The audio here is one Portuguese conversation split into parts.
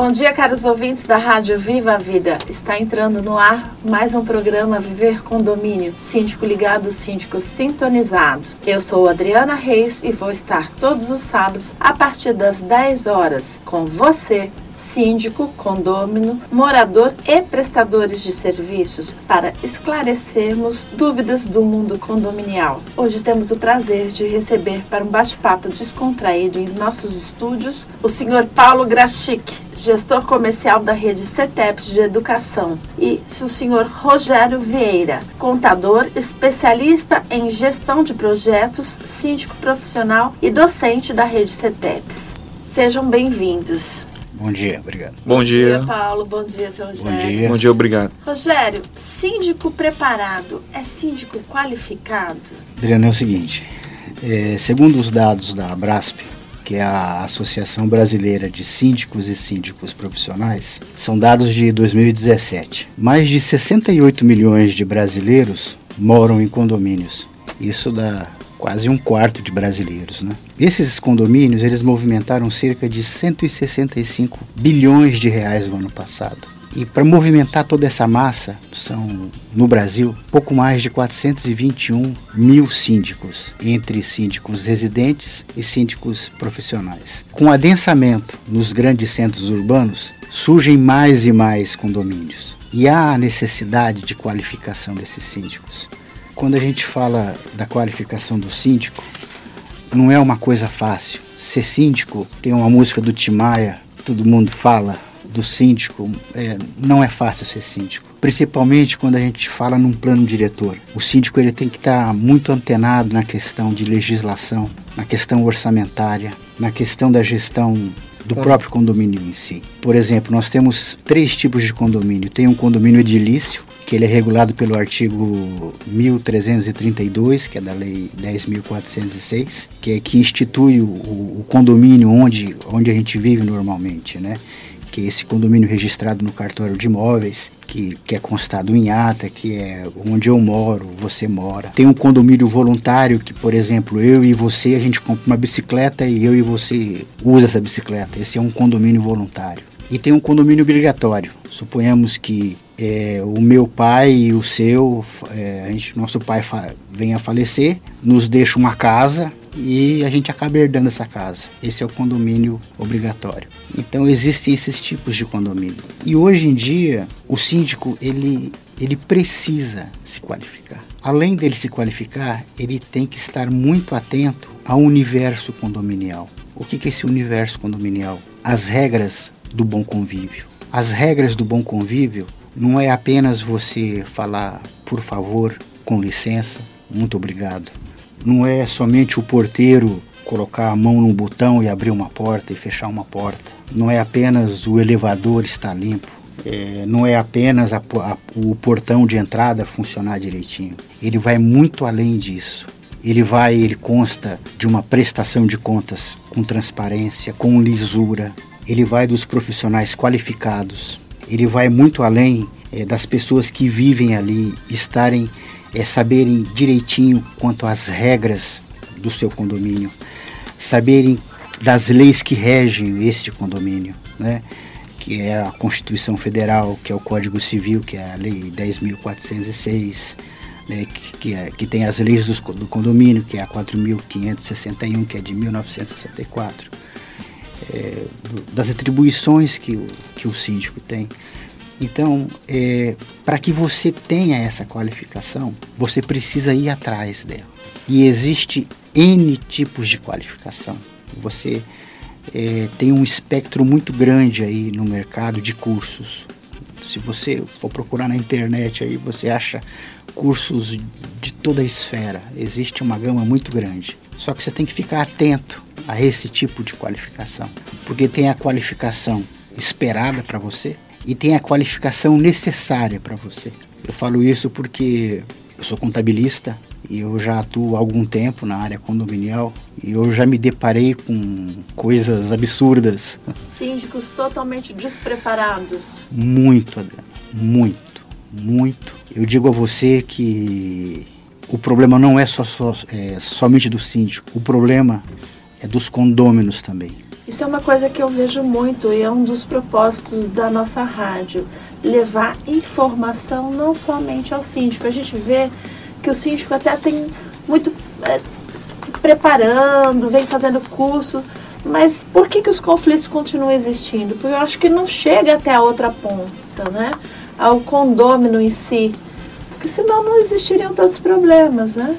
Bom dia, caros ouvintes da Rádio Viva a Vida. Está entrando no ar mais um programa Viver Condomínio, síndico ligado, síndico sintonizado. Eu sou Adriana Reis e vou estar todos os sábados a partir das 10 horas com você síndico, condômino, morador e prestadores de serviços para esclarecermos dúvidas do mundo condominial. Hoje temos o prazer de receber para um bate-papo descontraído em nossos estúdios o senhor Paulo Grachic, gestor comercial da rede CETEPS de Educação, e o senhor Rogério Vieira, contador especialista em gestão de projetos, síndico profissional e docente da rede CETEPS. Sejam bem-vindos. Bom dia, obrigado. Bom, Bom dia. dia, Paulo. Bom dia, seu Rogério. Bom dia. Bom dia, obrigado. Rogério, síndico preparado é síndico qualificado? Adriano, é o seguinte, é, segundo os dados da Abrasp, que é a Associação Brasileira de Síndicos e Síndicos Profissionais, são dados de 2017. Mais de 68 milhões de brasileiros moram em condomínios. Isso dá quase um quarto de brasileiros, né? Esses condomínios, eles movimentaram cerca de 165 bilhões de reais no ano passado. E para movimentar toda essa massa, são no Brasil pouco mais de 421 mil síndicos, entre síndicos residentes e síndicos profissionais. Com o adensamento nos grandes centros urbanos, surgem mais e mais condomínios. E há a necessidade de qualificação desses síndicos. Quando a gente fala da qualificação do síndico, não é uma coisa fácil. Ser síndico, tem uma música do Timaya, todo mundo fala do síndico, é, não é fácil ser síndico. Principalmente quando a gente fala num plano diretor. O síndico ele tem que estar muito antenado na questão de legislação, na questão orçamentária, na questão da gestão do próprio condomínio em si. Por exemplo, nós temos três tipos de condomínio. Tem um condomínio edilício, que ele é regulado pelo artigo 1332, que é da lei 10.406, que é que institui o, o, condomínio onde, onde a gente vive normalmente, né? Que é esse condomínio registrado no cartório de imóveis, que, que é constado em ata, que é onde eu moro, você mora. Tem um condomínio voluntário que, por exemplo, eu e você, a gente compra uma bicicleta e eu e você usa essa bicicleta. Esse é um condomínio voluntário. E tem um condomínio obrigatório. Suponhamos que é, o meu pai e o seu, é, a gente, nosso pai vem a falecer, nos deixa uma casa e a gente acaba herdando essa casa. Esse é o condomínio obrigatório. Então existem esses tipos de condomínio. E hoje em dia o síndico ele ele precisa se qualificar. Além dele se qualificar, ele tem que estar muito atento ao universo condominial. O que é esse universo condominial? As regras do bom convívio. As regras do bom convívio não é apenas você falar por favor, com licença, muito obrigado. Não é somente o porteiro colocar a mão no botão e abrir uma porta e fechar uma porta. Não é apenas o elevador estar limpo. É, não é apenas a, a, o portão de entrada funcionar direitinho. Ele vai muito além disso. Ele vai, ele consta de uma prestação de contas com transparência, com lisura. Ele vai dos profissionais qualificados. Ele vai muito além é, das pessoas que vivem ali estarem é, saberem direitinho quanto às regras do seu condomínio, saberem das leis que regem este condomínio, né? que é a Constituição Federal, que é o Código Civil, que é a Lei 10.406, né? que, que, é, que tem as leis do, do condomínio, que é a 4.561, que é de 1964, é, das atribuições que o, que o síndico tem. Então, é, para que você tenha essa qualificação, você precisa ir atrás dela. E existe N tipos de qualificação. Você é, tem um espectro muito grande aí no mercado de cursos. Se você for procurar na internet aí, você acha cursos de toda a esfera. Existe uma gama muito grande. Só que você tem que ficar atento a esse tipo de qualificação, porque tem a qualificação esperada para você e tem a qualificação necessária para você. Eu falo isso porque eu sou contabilista e eu já atuo há algum tempo na área condominial e eu já me deparei com coisas absurdas. Síndicos totalmente despreparados. Muito, Adriana, muito, muito. Eu digo a você que o problema não é, só, só é, somente do síndico, o problema é dos condôminos também. Isso é uma coisa que eu vejo muito e é um dos propósitos da nossa rádio, levar informação não somente ao síndico. A gente vê que o síndico até tem muito é, se preparando, vem fazendo curso, mas por que, que os conflitos continuam existindo? Porque eu acho que não chega até a outra ponta, né? Ao condômino em si. Porque senão não existiriam tantos problemas, né?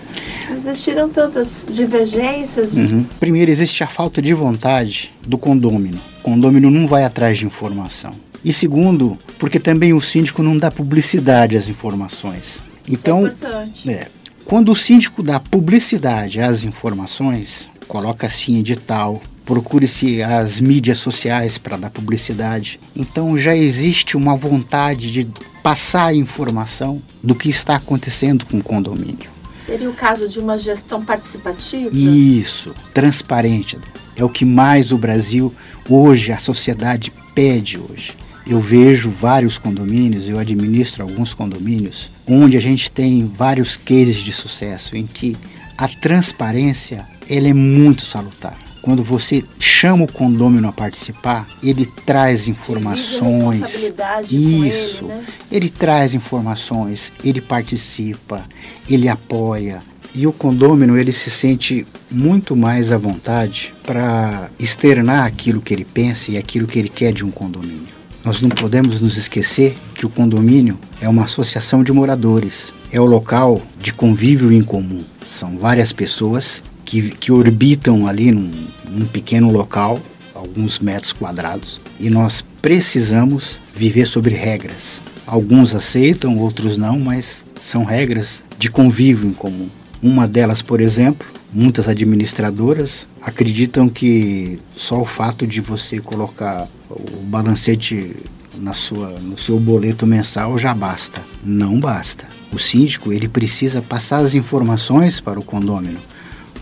Não existiriam tantas divergências. Uhum. Primeiro, existe a falta de vontade do condômino. O condômino não vai atrás de informação. E segundo, porque também o síndico não dá publicidade às informações. Isso então, é importante. É, quando o síndico dá publicidade às informações, coloca assim edital, procure-se as mídias sociais para dar publicidade. Então já existe uma vontade de passar a informação do que está acontecendo com o condomínio. Seria o caso de uma gestão participativa? Isso, transparente. É o que mais o Brasil hoje, a sociedade pede hoje. Eu vejo vários condomínios, eu administro alguns condomínios, onde a gente tem vários cases de sucesso em que a transparência ela é muito salutar. Quando você chama o condômino a participar, ele traz informações. Isso. Ele, né? ele traz informações, ele participa, ele apoia. E o condômino ele se sente muito mais à vontade para externar aquilo que ele pensa e aquilo que ele quer de um condomínio. Nós não podemos nos esquecer que o condomínio é uma associação de moradores, é o local de convívio em comum. São várias pessoas que, que orbitam ali num, num pequeno local, alguns metros quadrados, e nós precisamos viver sobre regras. Alguns aceitam, outros não, mas são regras de convívio em comum. Uma delas, por exemplo, muitas administradoras acreditam que só o fato de você colocar o balancete na sua, no seu boleto mensal já basta. Não basta. O síndico ele precisa passar as informações para o condômino,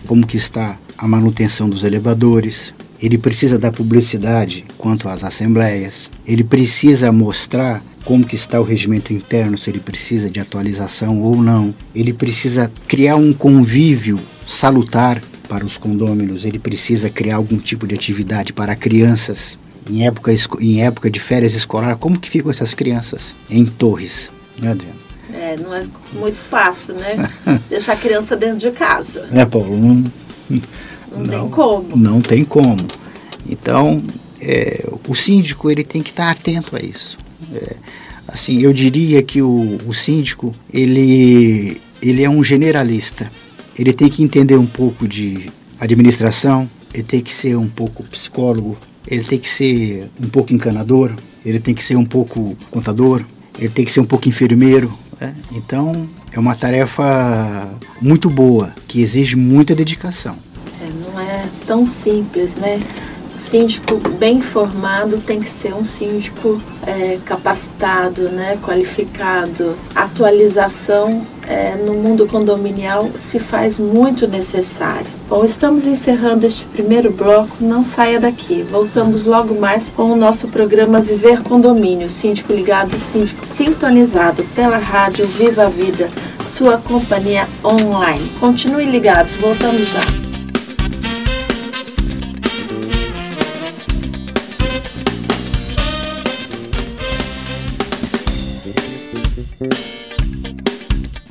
como que está a manutenção dos elevadores. Ele precisa dar publicidade quanto às assembleias. Ele precisa mostrar como que está o regimento interno, se ele precisa de atualização ou não. Ele precisa criar um convívio salutar para os condôminos. Ele precisa criar algum tipo de atividade para crianças em época, em época de férias escolar, como que ficam essas crianças em Torres, né, Adriano? É, não é muito fácil, né? Deixar a criança dentro de casa. É, Paulo, não, não, não tem como. Não tem como. Então, é, o síndico ele tem que estar atento a isso. É, assim, eu diria que o, o síndico ele, ele é um generalista. Ele tem que entender um pouco de administração, ele tem que ser um pouco psicólogo, ele tem que ser um pouco encanador, ele tem que ser um pouco contador, ele tem que ser um pouco enfermeiro. Né? Então, é uma tarefa muito boa, que exige muita dedicação. Não é tão simples, né? O síndico bem formado tem que ser um síndico é, capacitado, né, qualificado. Atualização é, no mundo condominial se faz muito necessária. Bom, estamos encerrando este primeiro bloco. Não saia daqui. Voltamos logo mais com o nosso programa Viver Condomínio. Síndico ligado, síndico sintonizado pela rádio Viva a Vida, sua companhia online. Continue ligados. Voltamos já.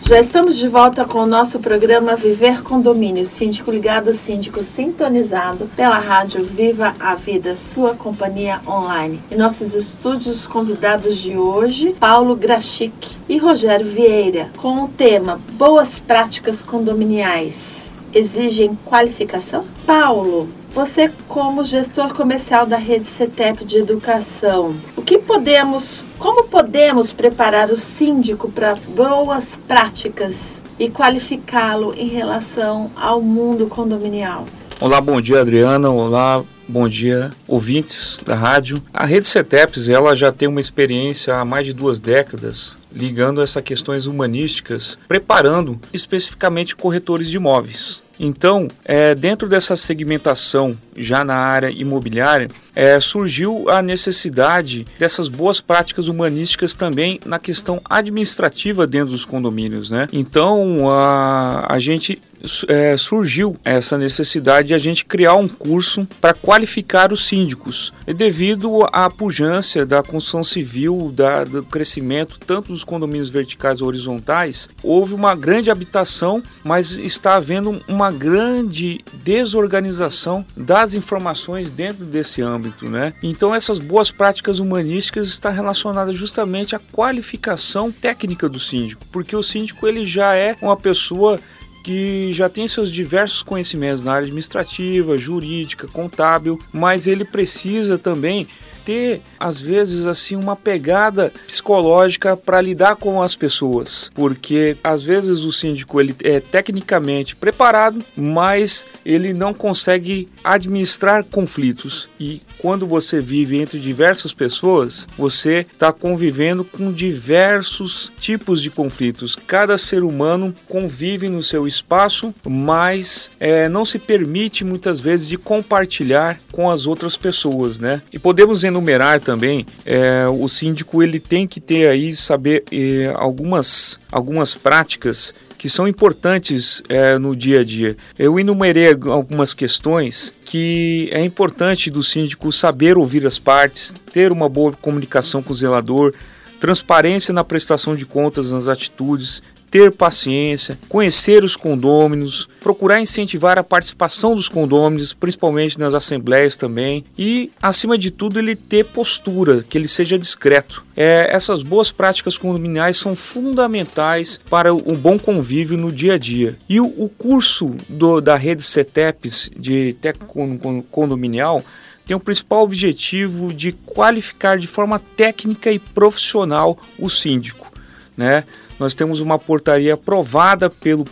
Já estamos de volta com o nosso programa Viver Condomínio, síndico ligado, síndico sintonizado pela rádio Viva a Vida, sua companhia online. Em nossos estúdios convidados de hoje, Paulo Grachic e Rogério Vieira, com o tema Boas Práticas Condominiais. Exigem qualificação? Paulo, você, como gestor comercial da rede CETEP de educação, que podemos, como podemos preparar o síndico para boas práticas e qualificá-lo em relação ao mundo condominial? Olá, bom dia, Adriana. Olá, Bom dia, ouvintes da rádio. A rede CETEPS ela já tem uma experiência há mais de duas décadas ligando essas questões humanísticas, preparando especificamente corretores de imóveis. Então, é, dentro dessa segmentação já na área imobiliária, é, surgiu a necessidade dessas boas práticas humanísticas também na questão administrativa dentro dos condomínios. Né? Então, a, a gente é, surgiu essa necessidade de a gente criar um curso para qualificar os síndicos, e devido à pujança da construção civil, da, do crescimento tanto dos condomínios verticais ou horizontais, houve uma grande habitação, mas está havendo uma grande desorganização das informações dentro desse âmbito, né? Então essas boas práticas humanísticas estão relacionadas justamente à qualificação técnica do síndico, porque o síndico ele já é uma pessoa que já tem seus diversos conhecimentos na área administrativa, jurídica, contábil, mas ele precisa também ter às vezes assim uma pegada psicológica para lidar com as pessoas, porque às vezes o síndico ele é tecnicamente preparado, mas ele não consegue administrar conflitos. E quando você vive entre diversas pessoas, você está convivendo com diversos tipos de conflitos. Cada ser humano convive no seu espaço, mas é, não se permite muitas vezes de compartilhar com as outras pessoas, né? E podemos enumerar também, é, o síndico ele tem que ter aí saber é, algumas algumas práticas que são importantes é, no dia a dia. Eu enumerei algumas questões que é importante do síndico saber ouvir as partes, ter uma boa comunicação com o zelador, transparência na prestação de contas nas atitudes, ter paciência, conhecer os condôminos, procurar incentivar a participação dos condôminos, principalmente nas assembleias também, e acima de tudo ele ter postura, que ele seja discreto. É, essas boas práticas condominiais são fundamentais para o bom convívio no dia a dia. E o, o curso do, da rede CETEPs de técnico condominial tem o principal objetivo de qualificar de forma técnica e profissional o síndico, né? Nós temos uma portaria aprovada pelo,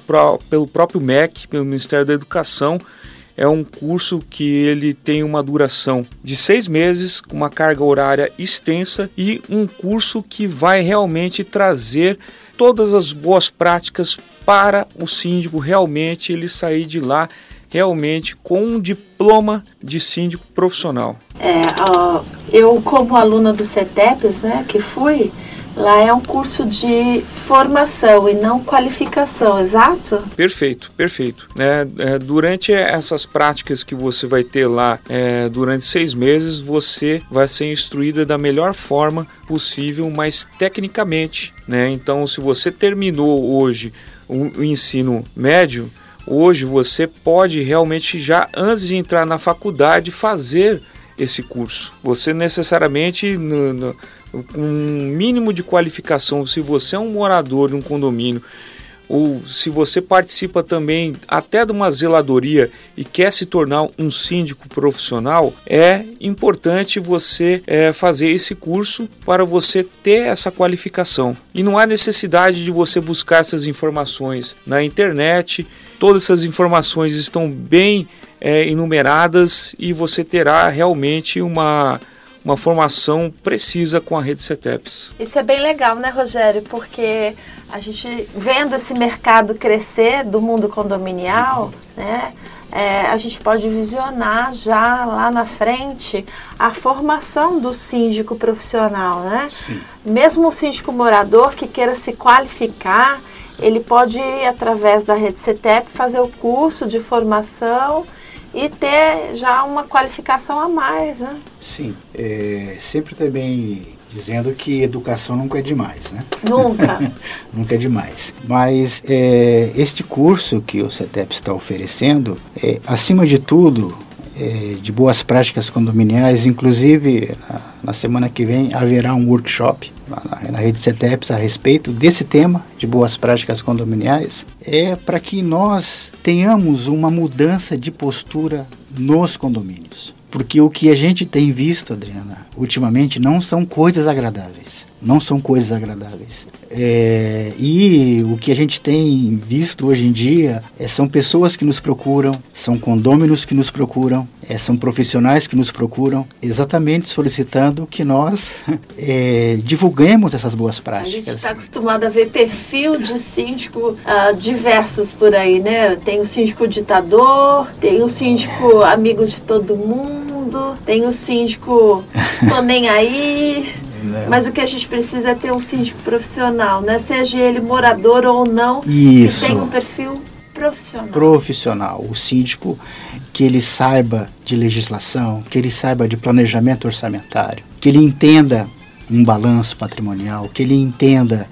pelo próprio MEC, pelo Ministério da Educação. É um curso que ele tem uma duração de seis meses, com uma carga horária extensa e um curso que vai realmente trazer todas as boas práticas para o síndico realmente ele sair de lá realmente com um diploma de síndico profissional. É, eu como aluna do CETEPS, né, que fui, Lá é um curso de formação e não qualificação, exato? Perfeito, perfeito. É, é, durante essas práticas que você vai ter lá é, durante seis meses, você vai ser instruída da melhor forma possível, mas tecnicamente. Né? Então, se você terminou hoje o, ensino médio, hoje você pode realmente já antes de entrar na faculdade fazer esse curso. Você necessariamente no, no, um mínimo de qualificação, se você é um morador de um condomínio ou se você participa também até de uma zeladoria e quer se tornar um síndico profissional, é importante você é, fazer esse curso para você ter essa qualificação. E não há necessidade de você buscar essas informações na internet, todas essas informações estão bem é, enumeradas e você terá realmente uma uma formação precisa com a rede CETEPS. Isso é bem legal, né, Rogério? Porque a gente vendo esse mercado crescer do mundo condominial, né? É, a gente pode visionar já lá na frente a formação do síndico profissional, né? Sim. Mesmo o síndico morador que queira se qualificar, ele pode ir através da rede CETEP fazer o curso de formação e ter já uma qualificação a mais, né? Sim, é, sempre também Dizendo que educação nunca é demais, né? Nunca. nunca é demais. Mas é, este curso que o CETEP está oferecendo, é, acima de tudo, é, de boas práticas condominiais, inclusive na, na, semana que vem haverá um workshop na, na rede CETEPS a respeito desse tema de boas práticas condominiais, é para que nós tenhamos uma mudança de postura nos condomínios. Porque o que a gente tem visto, Adriana, ultimamente não são coisas agradáveis. Não são coisas agradáveis. É, e o que a gente tem visto hoje em dia é, são pessoas que nos procuram, são condôminos que nos procuram, é, são profissionais que nos procuram, exatamente solicitando que nós é, divulguemos essas boas práticas. A gente está acostumado a ver perfil de síndico uh, diversos por aí, né? Tem o síndico ditador, tem o síndico amigo de todo mundo, tem o síndico tô nem aí. Né? Mas o que a gente precisa é ter um síndico profissional, né? Seja ele morador ou não, Isso. que tenha um perfil profissional. Profissional. O síndico que ele saiba de legislação, que ele saiba de planejamento orçamentário, que ele entenda um balanço patrimonial, que ele entenda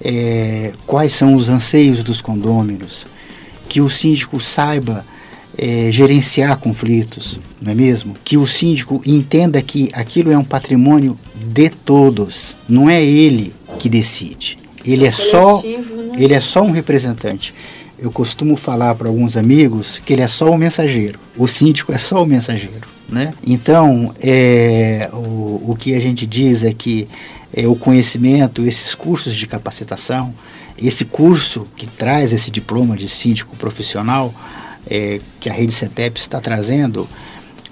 é, quais são os anseios dos condôminos, que o síndico saiba é, gerenciar conflitos, não é mesmo? Que o síndico entenda que aquilo é um patrimônio de todos, não é ele que decide. Ele é, é só, né? ele é só um representante. Eu costumo falar para alguns amigos que ele é só o mensageiro. O síndico é só o mensageiro, né? Então, é, o, o que a gente diz é que é, o conhecimento, esses cursos de capacitação, esse curso que traz esse diploma de síndico profissional, é, que a rede CETEPS está trazendo,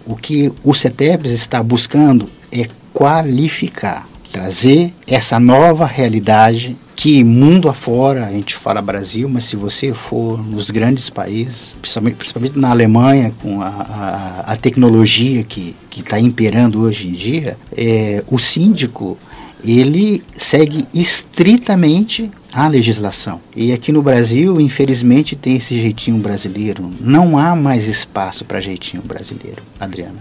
o que o CETEPS está buscando é qualificar, trazer essa nova realidade que mundo afora, a gente fala Brasil, mas se você for nos grandes países, principalmente, principalmente na Alemanha, com a, a, a tecnologia que está imperando hoje em dia, é, o síndico ele segue estritamente a legislação. E aqui no Brasil, infelizmente, tem esse jeitinho brasileiro. Não há mais espaço para jeitinho brasileiro, Adriana.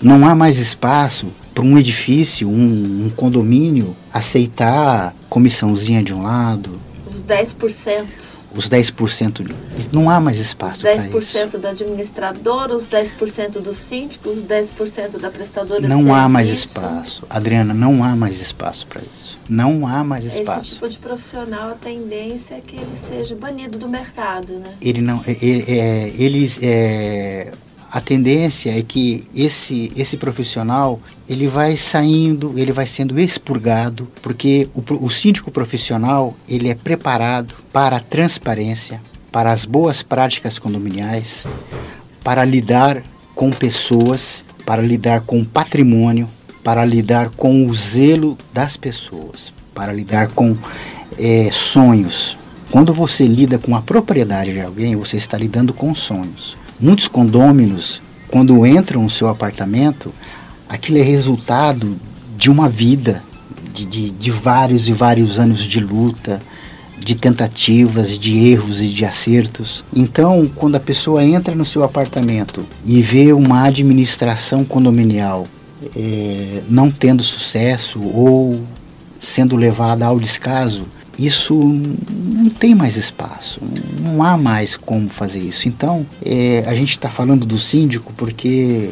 Não há mais espaço para um edifício, um, um condomínio aceitar comissãozinha de um lado. Os 10% os 10%. Não há mais espaço para isso. Os 10% da administradora, os 10% do síndico, os 10% da prestadora não de serviço. Não há mais espaço. Adriana, não há mais espaço para isso. Não há mais espaço. Esse tipo de profissional, a tendência é que ele seja banido do mercado, né? Ele não... Ele, é, eles... É, a tendência é que esse, esse profissional ele vai saindo, ele vai sendo expurgado, porque o, o síndico profissional ele é preparado para a transparência, para as boas práticas condominiais, para lidar com pessoas, para lidar com patrimônio, para lidar com o zelo das pessoas, para lidar com é, sonhos. Quando você lida com a propriedade de alguém, você está lidando com sonhos. Muitos condôminos, quando entram no seu apartamento, aquilo é resultado de uma vida, de, de, de vários e vários anos de luta, de tentativas, de erros e de acertos. Então, quando a pessoa entra no seu apartamento e vê uma administração condominial é, não tendo sucesso ou sendo levada ao descaso, isso não tem mais espaço, não há mais como fazer isso. Então, é, a gente está falando do síndico porque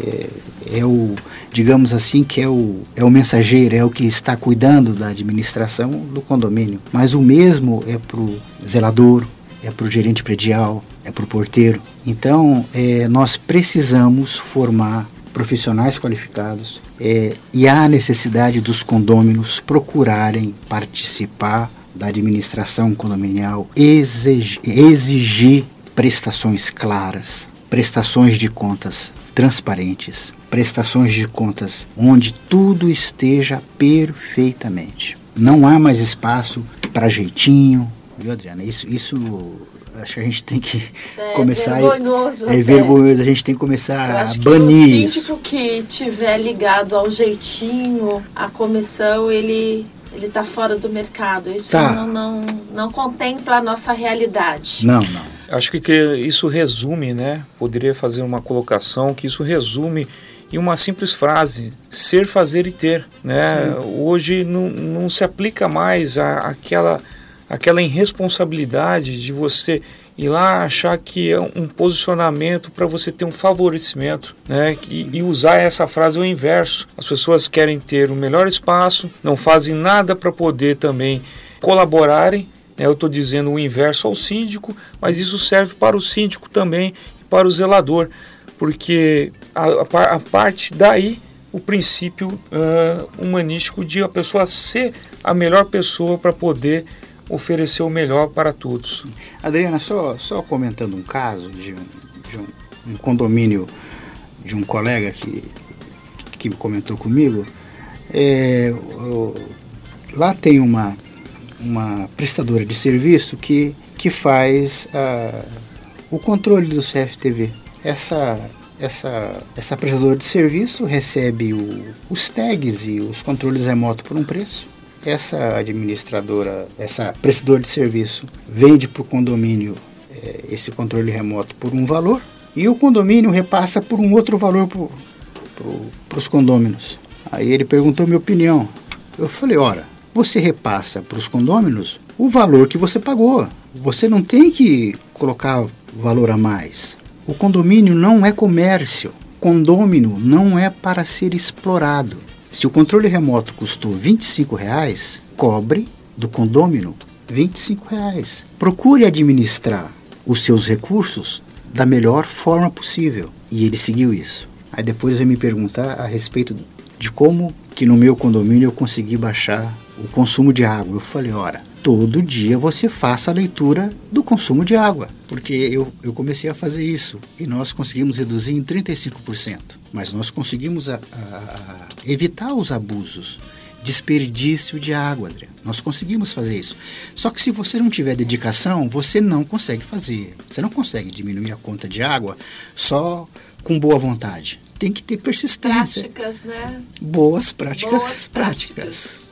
é, é, o, digamos assim, que é o, é o mensageiro, é o que está cuidando da administração do condomínio. Mas o mesmo é para o zelador, é para o gerente predial, é para o porteiro. Então, é, nós precisamos formar profissionais qualificados é, e há necessidade dos condôminos procurarem participar da administração condominial, exigir, exigir prestações claras, prestações de contas transparentes, prestações de contas onde tudo esteja perfeitamente. Não há mais espaço para jeitinho, viu, Adriana? Isso, isso acho que a gente tem que é começar. É vergonhoso. É vergonhoso, a gente tem que começar a banir isso. O síndico que tiver ligado ao jeitinho, à comissão, ele ele está fora do mercado. Isso tá. não, não, não contempla a nossa realidade. Não, não. Acho que, que isso resume, né? Poderia fazer uma colocação que isso resume em uma simples frase: ser, fazer e ter. Né? Hoje não, não se aplica mais a, aquela, aquela irresponsabilidade de você ir lá achar que é um posicionamento para você ter um favorecimento, né? E, e, usar essa frase ao inverso. As pessoas querem ter o um melhor espaço, não fazem nada para poder também colaborarem. Né? Eu estou dizendo o inverso ao síndico, mas isso serve para o síndico também e para o zelador, porque a, a, a parte daí o princípio uh, humanístico de a pessoa ser a melhor pessoa para poder oferecer o melhor para todos. Adriana, só, só comentando um caso de, de um, um, condomínio de um colega que, que comentou comigo, é, lá tem uma, uma prestadora de serviço que, que faz uh, o controle do CFTV. Essa, essa, essa prestadora de serviço recebe o, os tags e os controles remotos por um preço essa administradora, essa prestadora de serviço vende para o condomínio é, esse controle remoto por um valor e o condomínio repassa por um outro valor para os condôminos. Aí ele perguntou minha opinião. Eu falei, ora, você repassa para os condôminos o valor que você pagou. Você não tem que colocar valor a mais. O condomínio não é comércio. Condômino não é para ser explorado. Se o controle remoto custou R$ reais, cobre do condômino R$ reais. Procure administrar os seus recursos da melhor forma possível. E ele seguiu isso. Aí depois vai me perguntar a respeito de como que no meu condomínio eu consegui baixar o consumo de água. Eu falei, ora, todo dia você faça a leitura do consumo de água. Porque eu, eu comecei a fazer isso e nós conseguimos reduzir em 35%. Mas nós conseguimos a, a, a evitar os abusos, desperdício de água, André. Nós conseguimos fazer isso. Só que se você não tiver dedicação, você não consegue fazer. Você não consegue diminuir a conta de água só com boa vontade. Tem que ter persistência. Práticas, né? Boas práticas. Boas práticas.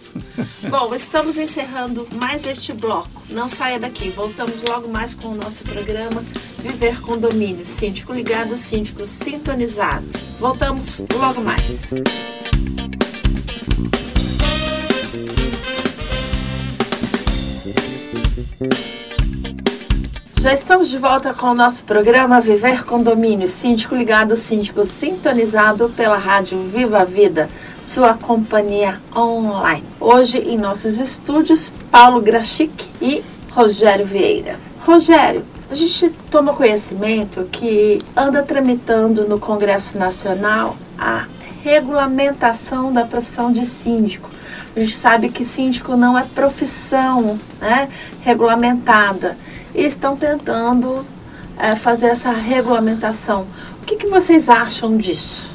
Bom, estamos encerrando mais este bloco. Não saia daqui. Voltamos logo mais com o nosso programa Viver Condomínio. Síndico ligado, síndico sintonizado. Voltamos logo mais. Já estamos de volta com o nosso programa Viver Condomínio, síndico ligado, síndico sintonizado pela rádio Viva Vida, sua companhia online. Hoje em nossos estúdios, Paulo Grachic e Rogério Vieira. Rogério, a gente toma conhecimento que anda tramitando no Congresso Nacional a regulamentação da profissão de síndico. A gente sabe que síndico não é profissão né, regulamentada e estão tentando é, fazer essa regulamentação. O que, que vocês acham disso?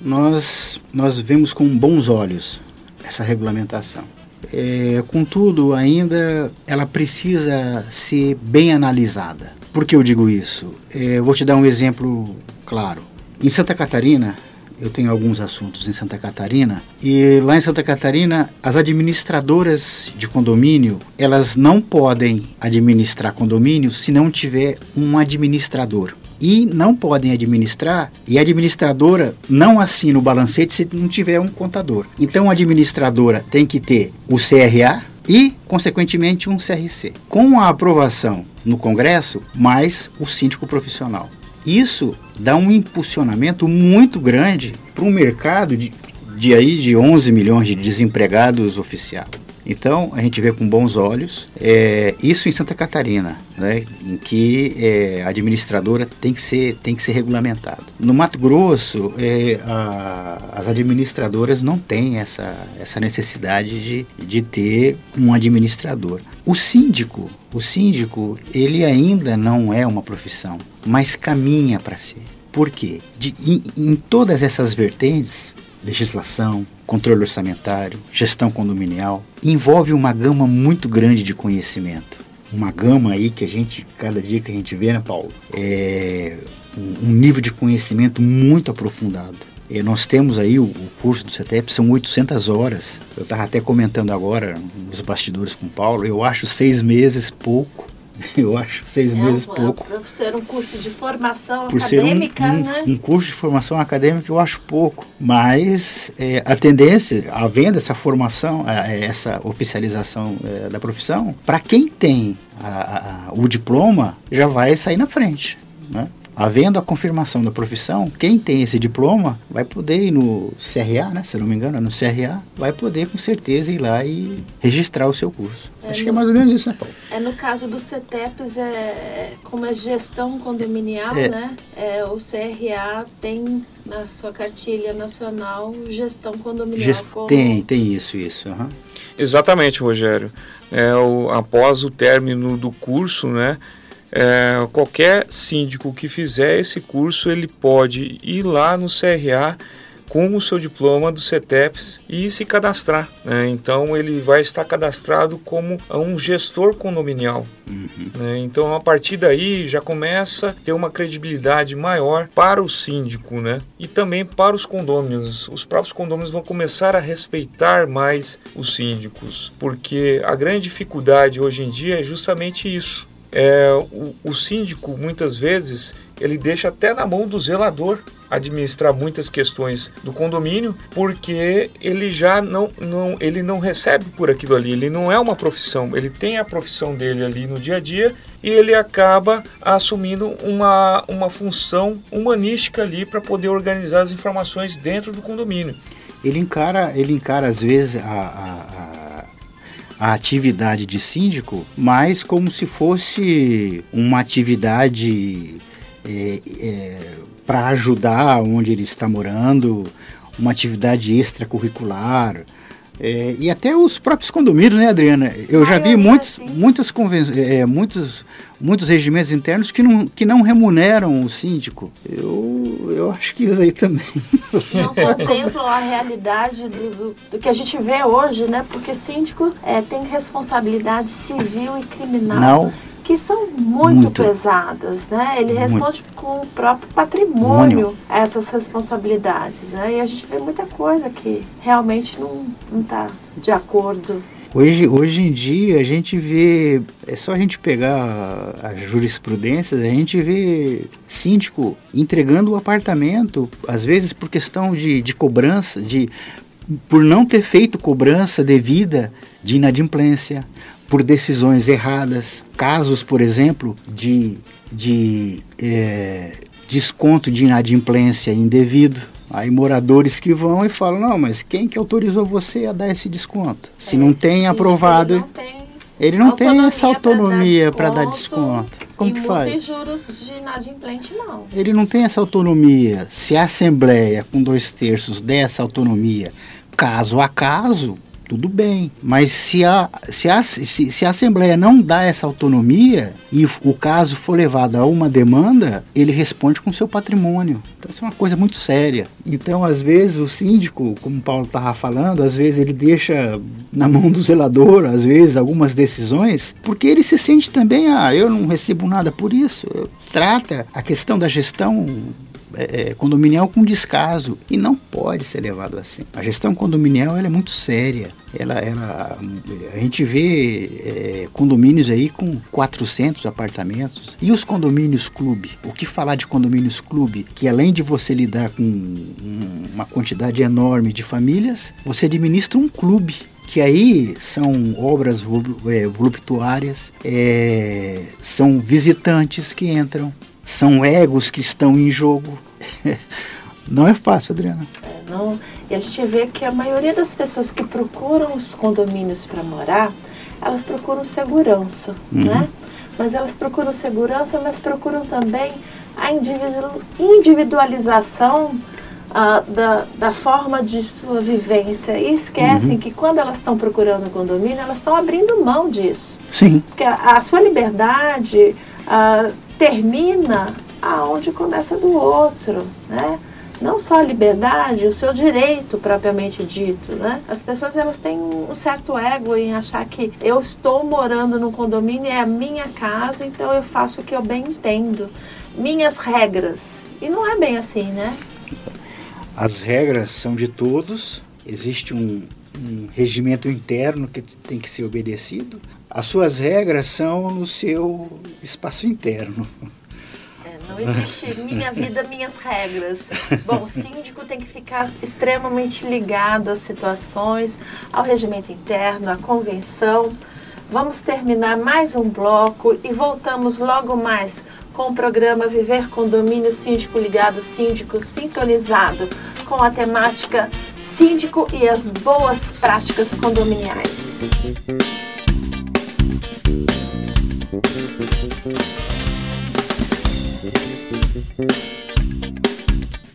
Nós, nós vemos com bons olhos essa regulamentação. É, contudo, ainda ela precisa ser bem analisada. Por que eu digo isso? É, eu vou te dar um exemplo claro. Em Santa Catarina, eu tenho alguns assuntos em Santa Catarina e lá em Santa Catarina as administradoras de condomínio elas não podem administrar condomínio se não tiver um administrador e não podem administrar e a administradora não assina o balancete se não tiver um contador. Então a administradora tem que ter o CRA e, consequentemente, um CRC. Com a aprovação no Congresso, mais o síndico profissional. Isso dá um impulsionamento muito grande para um mercado de, de aí de 11 milhões de desempregados oficiais. Então a gente vê com bons olhos é, isso em Santa Catarina, né, em que é, a administradora tem que ser tem que ser regulamentado. No Mato Grosso é, a, as administradoras não têm essa, essa necessidade de, de ter um administrador. O síndico, o síndico, ele ainda não é uma profissão, mas caminha para ser. Por quê? De, em, em todas essas vertentes, legislação, controle orçamentário, gestão condominial, envolve uma gama muito grande de conhecimento. Uma gama aí que a gente, cada dia que a gente vê, né, Paulo, é um nível de conhecimento muito aprofundado. E nós temos aí o, o, curso do CETEP, são 800 horas. Eu estava até comentando agora nos bastidores com o Paulo, eu acho seis meses pouco Eu acho seis é meses um, pouco. Por ser um curso de formação por acadêmica, ser um, um, né? um curso de formação acadêmica, eu acho pouco. Mas é, a tendência, havendo essa formação, é, essa oficialização é, da profissão, para quem tem a, a, o diploma, já vai sair na frente. Né? Havendo a confirmação da profissão, quem tem esse diploma vai poder ir no CRA, né? Se não me engano, é no CRA, vai poder com certeza ir lá e registrar o seu curso. É Acho no, que é mais ou menos isso, né, Paulo? É no caso do CETEPS, é, como é gestão condominial, É. né? É, o CRA tem na sua cartilha nacional gestão condominial. Gest- como- Tem, tem isso, isso. aham. Exatamente, Rogério. É, o, após o término do curso, né, é, qualquer síndico que fizer esse curso, ele pode ir lá no CRA com o seu diploma do CETEPS e se cadastrar. né? Então ele vai estar cadastrado como um gestor condominial. né? Então a partir daí já começa a ter uma credibilidade maior para o síndico, né? E também para os condôminos. Os próprios condôminos vão começar a respeitar mais os síndicos, porque a grande dificuldade hoje em dia é justamente isso. É, o, o síndico muitas vezes ele deixa até na mão do zelador administrar muitas questões do condomínio porque ele já não, não ele não recebe por aquilo ali. Ele não é uma profissão. Ele tem a profissão dele ali no dia a dia e ele acaba assumindo uma, uma função humanística ali para poder organizar as informações dentro do condomínio. Ele encara, ele encara às vezes a, a, a, atividade de síndico mais como se fosse uma atividade para ajudar onde ele está morando, uma atividade extracurricular. É, e até os próprios condomínios, né, Adriana? Eu já vi muitos, muitas é, muitos, muitos regimentos internos que não, que não remuneram o síndico. Eu, eu acho que isso aí também. não contemplam a realidade do, do, do que a gente vê hoje, né? Porque síndico é, tem responsabilidade civil e criminal Não. Que são muito, Muito. pesadas, né? Ele Muito. responde com o próprio patrimônio a essas responsabilidades, né? E a gente vê muita coisa que realmente não não está de acordo. Hoje, hoje em dia a gente vê, é só a gente pegar as jurisprudências, a gente vê síndico entregando o apartamento, às vezes por questão de, de cobrança, de por não ter feito cobrança devida de inadimplência, por decisões erradas, casos, por exemplo, de, de é, desconto de inadimplência indevido. Aí moradores que vão e falam, não, mas quem que autorizou você a dar esse desconto? Se É, não tem síndico, aprovado, Ele não tem ele não tem essa autonomia para dar desconto. Como e que faz? e juros de inadimplente, não. Ele não tem essa autonomia. Se a Assembleia, com dois terços, der essa autonomia, caso a caso, tudo bem. Mas se a, se a, se, se a Assembleia não dá essa autonomia e o, caso for levado a uma demanda, ele responde com seu patrimônio. Então isso é uma coisa muito séria. Então, às vezes, o síndico, como o Paulo estava falando, às vezes ele deixa na mão do zelador, às vezes, algumas decisões, porque ele se sente também, ah, eu não recebo nada por isso. Trata a questão da gestão é, é, condominial com descaso e não pode ser levado assim. A gestão condominial é muito séria. Ela, ela, a gente vê é, condomínios aí com 400 apartamentos e os condomínios clube. O que falar de condomínios clube? Que além de você lidar com um- uma quantidade enorme de famílias, você administra um clube que aí são obras é, voluptuárias, é, são visitantes que entram, são egos que estão em jogo. Não é fácil, Adriana. É, não, e a gente vê que a maioria das pessoas que procuram os condomínios para morar, elas procuram segurança, né? Mas elas procuram segurança, mas procuram também a individu- individualização ah, da, da forma de sua vivência. E esquecem que quando elas estão procurando um condomínio, elas estão abrindo mão disso. Sim, Porque a, a sua liberdade ah, termina aonde começa do outro, né? Não só a liberdade, o seu direito propriamente dito, né? As pessoas elas têm um certo ego em achar que eu estou morando no condomínio, é a minha casa, então eu faço o que eu bem entendo, minhas regras. E não é bem assim, né? as regras são de todos, existe um, um regimento interno que tem que ser obedecido. As suas regras são no seu espaço interno. Não existe minha vida, minhas regras. Bom, o síndico tem que ficar extremamente ligado às situações, ao regimento interno, à convenção. Vamos terminar mais um bloco e voltamos logo mais com o programa Viver Condomínio Síndico Ligado, Síndico Sintonizado, com a temática Síndico e as Boas Práticas Condominiais.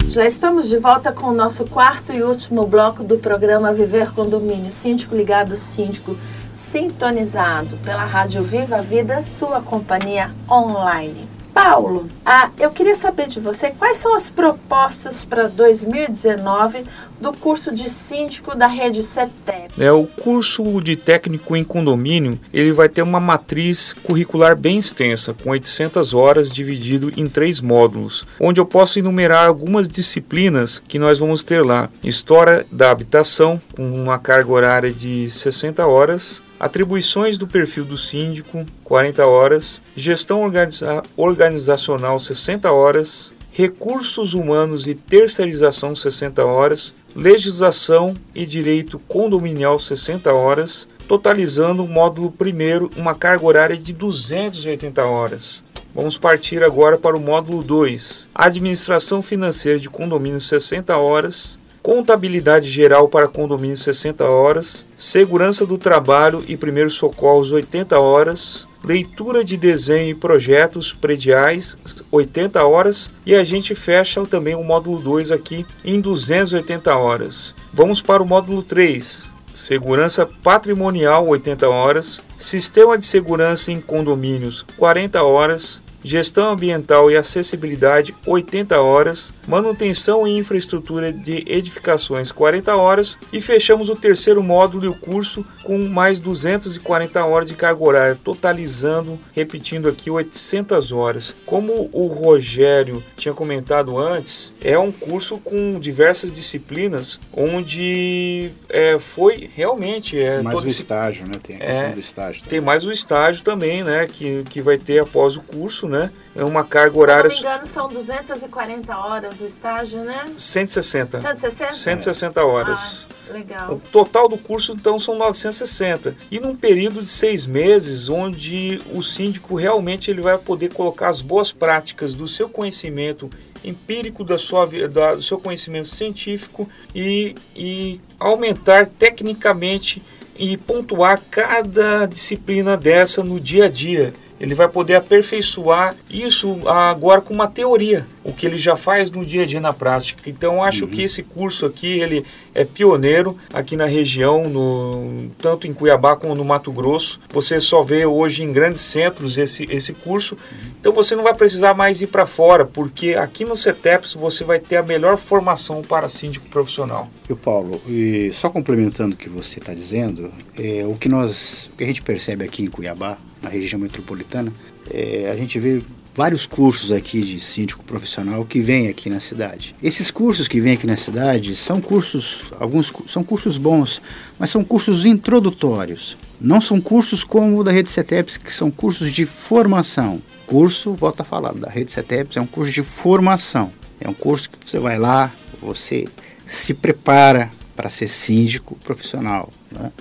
Já estamos de volta com o nosso quarto e último bloco do programa Viver Condomínio, Síndico Ligado, Síndico Sintonizado pela Rádio Viva Vida, sua companhia online. Paulo, ah, eu queria saber de você quais são as propostas para 2019 do curso de síndico da rede CETEP. É, o curso de técnico em condomínio, ele vai ter uma matriz curricular bem extensa, com 800 horas dividido em três módulos, onde eu posso enumerar algumas disciplinas que nós vamos ter lá. História da habitação, com uma carga horária de 60 horas, Atribuições do perfil do síndico, 40 horas. Gestão organiza organizacional, 60 horas. Recursos humanos e terceirização, 60 horas. Legislação e direito condominial, 60 horas. Totalizando o módulo primeiro, uma carga horária de 280 horas. Vamos partir agora para o módulo 2. Administração financeira de condomínio 60 horas, contabilidade geral para condomínio 60 horas, segurança do trabalho e primeiros socorros 80 horas, leitura de desenho e projetos prediais 80 horas e a gente fecha também o módulo 2 aqui em 280 horas. Vamos para o módulo 3. Segurança patrimonial 80 horas, sistema de segurança em condomínios 40 horas, Gestão ambiental e acessibilidade 80 horas, manutenção e infraestrutura de edificações 40 horas e fechamos o terceiro módulo e o curso com mais 240 horas de carga horária, totalizando, repetindo aqui 800 horas. Como o Rogério tinha comentado antes, é um curso com diversas disciplinas onde é, foi realmente é mais o estágio, né? Tem a questão é, do estágio. Também. Tem mais o estágio também, né? Que, que vai ter após o curso, né? É uma carga horária. Se não me engano, são 240 horas o estágio, né? 160. 160? 160 horas. Ah, legal. O total do curso, então, são 960. E num período de seis meses, onde o síndico realmente ele vai poder colocar as boas práticas do seu conhecimento empírico, da sua, da, do seu conhecimento científico e, e aumentar tecnicamente e pontuar cada disciplina dessa no dia a dia ele vai poder aperfeiçoar isso agora com uma teoria, o que ele já faz no dia a dia na prática. Então acho uhum. que esse curso aqui ele é pioneiro aqui na região, no, tanto em Cuiabá como no Mato Grosso. Você só vê hoje em grandes centros esse, esse curso. Uhum. Então você não vai precisar mais ir para fora, porque aqui no CETEPS você vai ter a melhor formação para síndico profissional. E o Paulo, e só complementando o que você está dizendo, é, o que nós, o que a gente percebe aqui em Cuiabá, na região metropolitana, é, a gente vê vários cursos aqui de síndico profissional que vêm aqui na cidade. Esses cursos que vêm aqui na cidade são cursos, alguns são cursos bons, mas são cursos introdutórios. Não são cursos como o da Rede CETEPS, que são cursos de formação. Curso, volta a falar, da Rede CETEPS é um curso de formação. É um curso que você vai lá, você se prepara para ser síndico profissional. Né?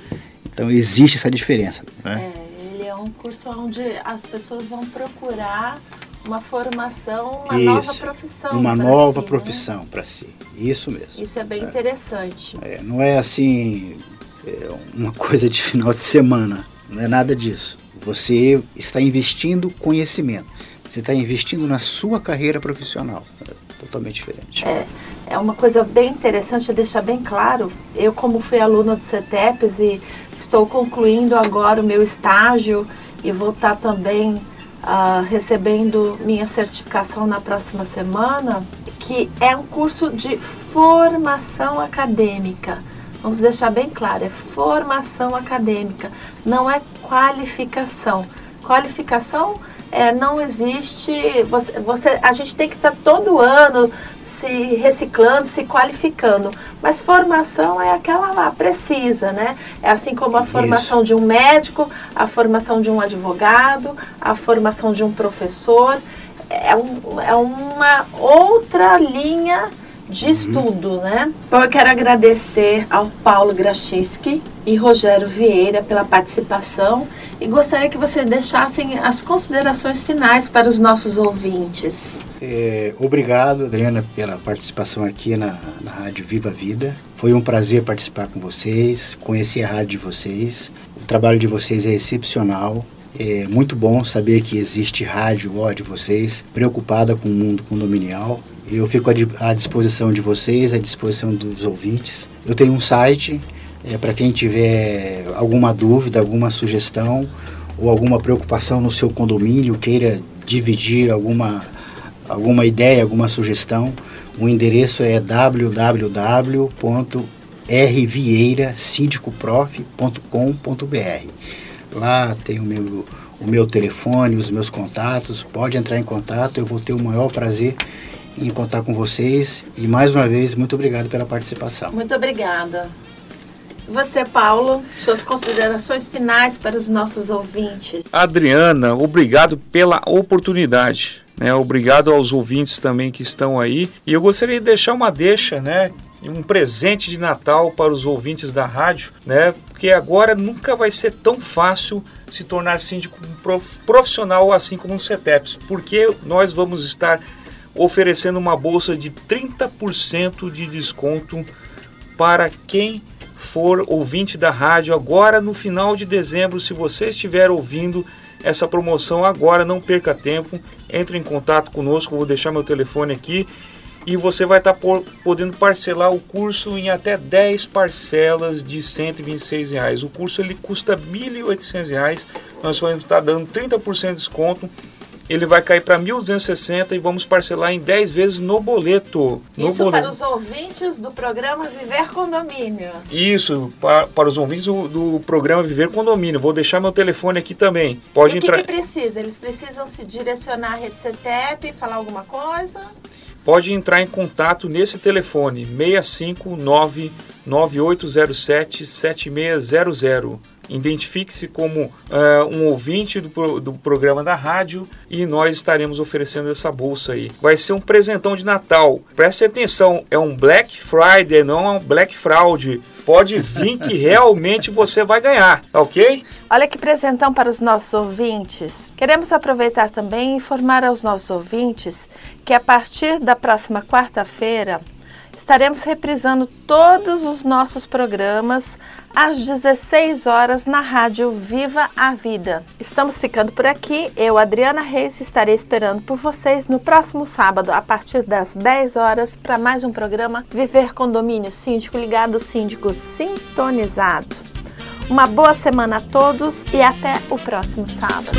Então existe essa diferença. Né? É um curso onde as pessoas vão procurar uma formação, uma Isso, nova profissão. Uma nova si, né? profissão né? para si. Isso mesmo. Isso é bem é. interessante. É, não é assim é uma coisa de final de semana. Não é nada disso. Você está investindo conhecimento. Você está investindo na sua carreira profissional. É totalmente diferente. É, é uma coisa bem interessante deixar bem claro. Eu, como fui aluna do CETEPS e estou concluindo agora o meu estágio e vou estar também uh, recebendo minha certificação na próxima semana, que é um curso de formação acadêmica. Vamos deixar bem claro, é formação acadêmica, não é qualificação. qualificação é, não existe. Você, você, a gente tem que estar tá todo ano se reciclando, se qualificando. Mas formação é aquela lá, precisa, né? É assim como a formação Isso. de um médico, a formação de um advogado, a formação de um professor. É, um, é uma outra linha de uhum. estudo, né? Bom, eu quero agradecer ao Paulo Grachiski e Rogério Vieira pela participação e gostaria que vocês deixassem as considerações finais para os nossos ouvintes. É, obrigado, Adriana, pela participação aqui na, na Rádio Viva Vida. Foi um prazer participar com vocês, conhecer a rádio de vocês. O trabalho de vocês é excepcional. É muito bom saber que existe rádio ó, de vocês, preocupada com o mundo condominial. Eu fico à disposição de vocês, à disposição dos ouvintes. Eu tenho um site, é, para quem tiver alguma dúvida, alguma sugestão ou alguma preocupação no seu condomínio, queira dividir alguma, alguma ideia, alguma sugestão, o endereço é www.rvieirasindicoprof.com.br. Lá tem o meu, o meu telefone, os meus contatos, pode entrar em contato, eu vou ter o maior prazer em contar com vocês. E mais uma vez, muito obrigado pela participação. Muito obrigada. Você, Paulo, suas considerações finais para os nossos ouvintes. Adriana, obrigado pela oportunidade. Né? Obrigado aos ouvintes também que estão aí. E eu gostaria de deixar uma deixa, né? um presente de Natal para os ouvintes da rádio, né? Porque agora nunca vai ser tão fácil se tornar síndico profissional assim como no CETEPS, porque nós vamos estar oferecendo uma bolsa de 30% de desconto para quem for ouvinte da rádio agora no final de dezembro. Se você estiver ouvindo essa promoção agora, não perca tempo, entre em contato conosco, vou deixar meu telefone aqui e você vai estar tá podendo parcelar o curso em até 10 parcelas de 126 reais. O curso ele custa R$ 1.800, nós vamos estar tá dando 30% de desconto ele vai cair para 1.260 e vamos parcelar em 10 vezes no boleto. No Isso boleto. para os ouvintes do programa Viver Condomínio. Isso, para, para os ouvintes do, do, programa Viver Condomínio. Vou deixar meu telefone aqui também. Pode e entrar. O que, que precisa? Eles precisam se direcionar à rede CETEP, falar alguma coisa? Pode entrar em contato nesse telefone 659 9807 7600 Identifique-se como uh, um ouvinte do, do programa da rádio e nós estaremos oferecendo essa bolsa aí. Vai ser um presentão de Natal. Preste atenção, é um Black Friday, não é um Black Fraud. Pode vir que realmente você vai ganhar, tá ok? Olha que presentão para os nossos ouvintes. Queremos aproveitar também e informar aos nossos ouvintes que a partir da próxima quarta-feira estaremos reprisando todos os nossos programas às 16 horas na rádio Viva a Vida. Estamos ficando por aqui. Eu, Adriana Reis, estarei esperando por vocês no próximo sábado, a partir das 10 horas, para mais um programa Viver Condomínio Síndico Ligado, Síndico Sintonizado. Uma boa semana a todos e até o próximo sábado.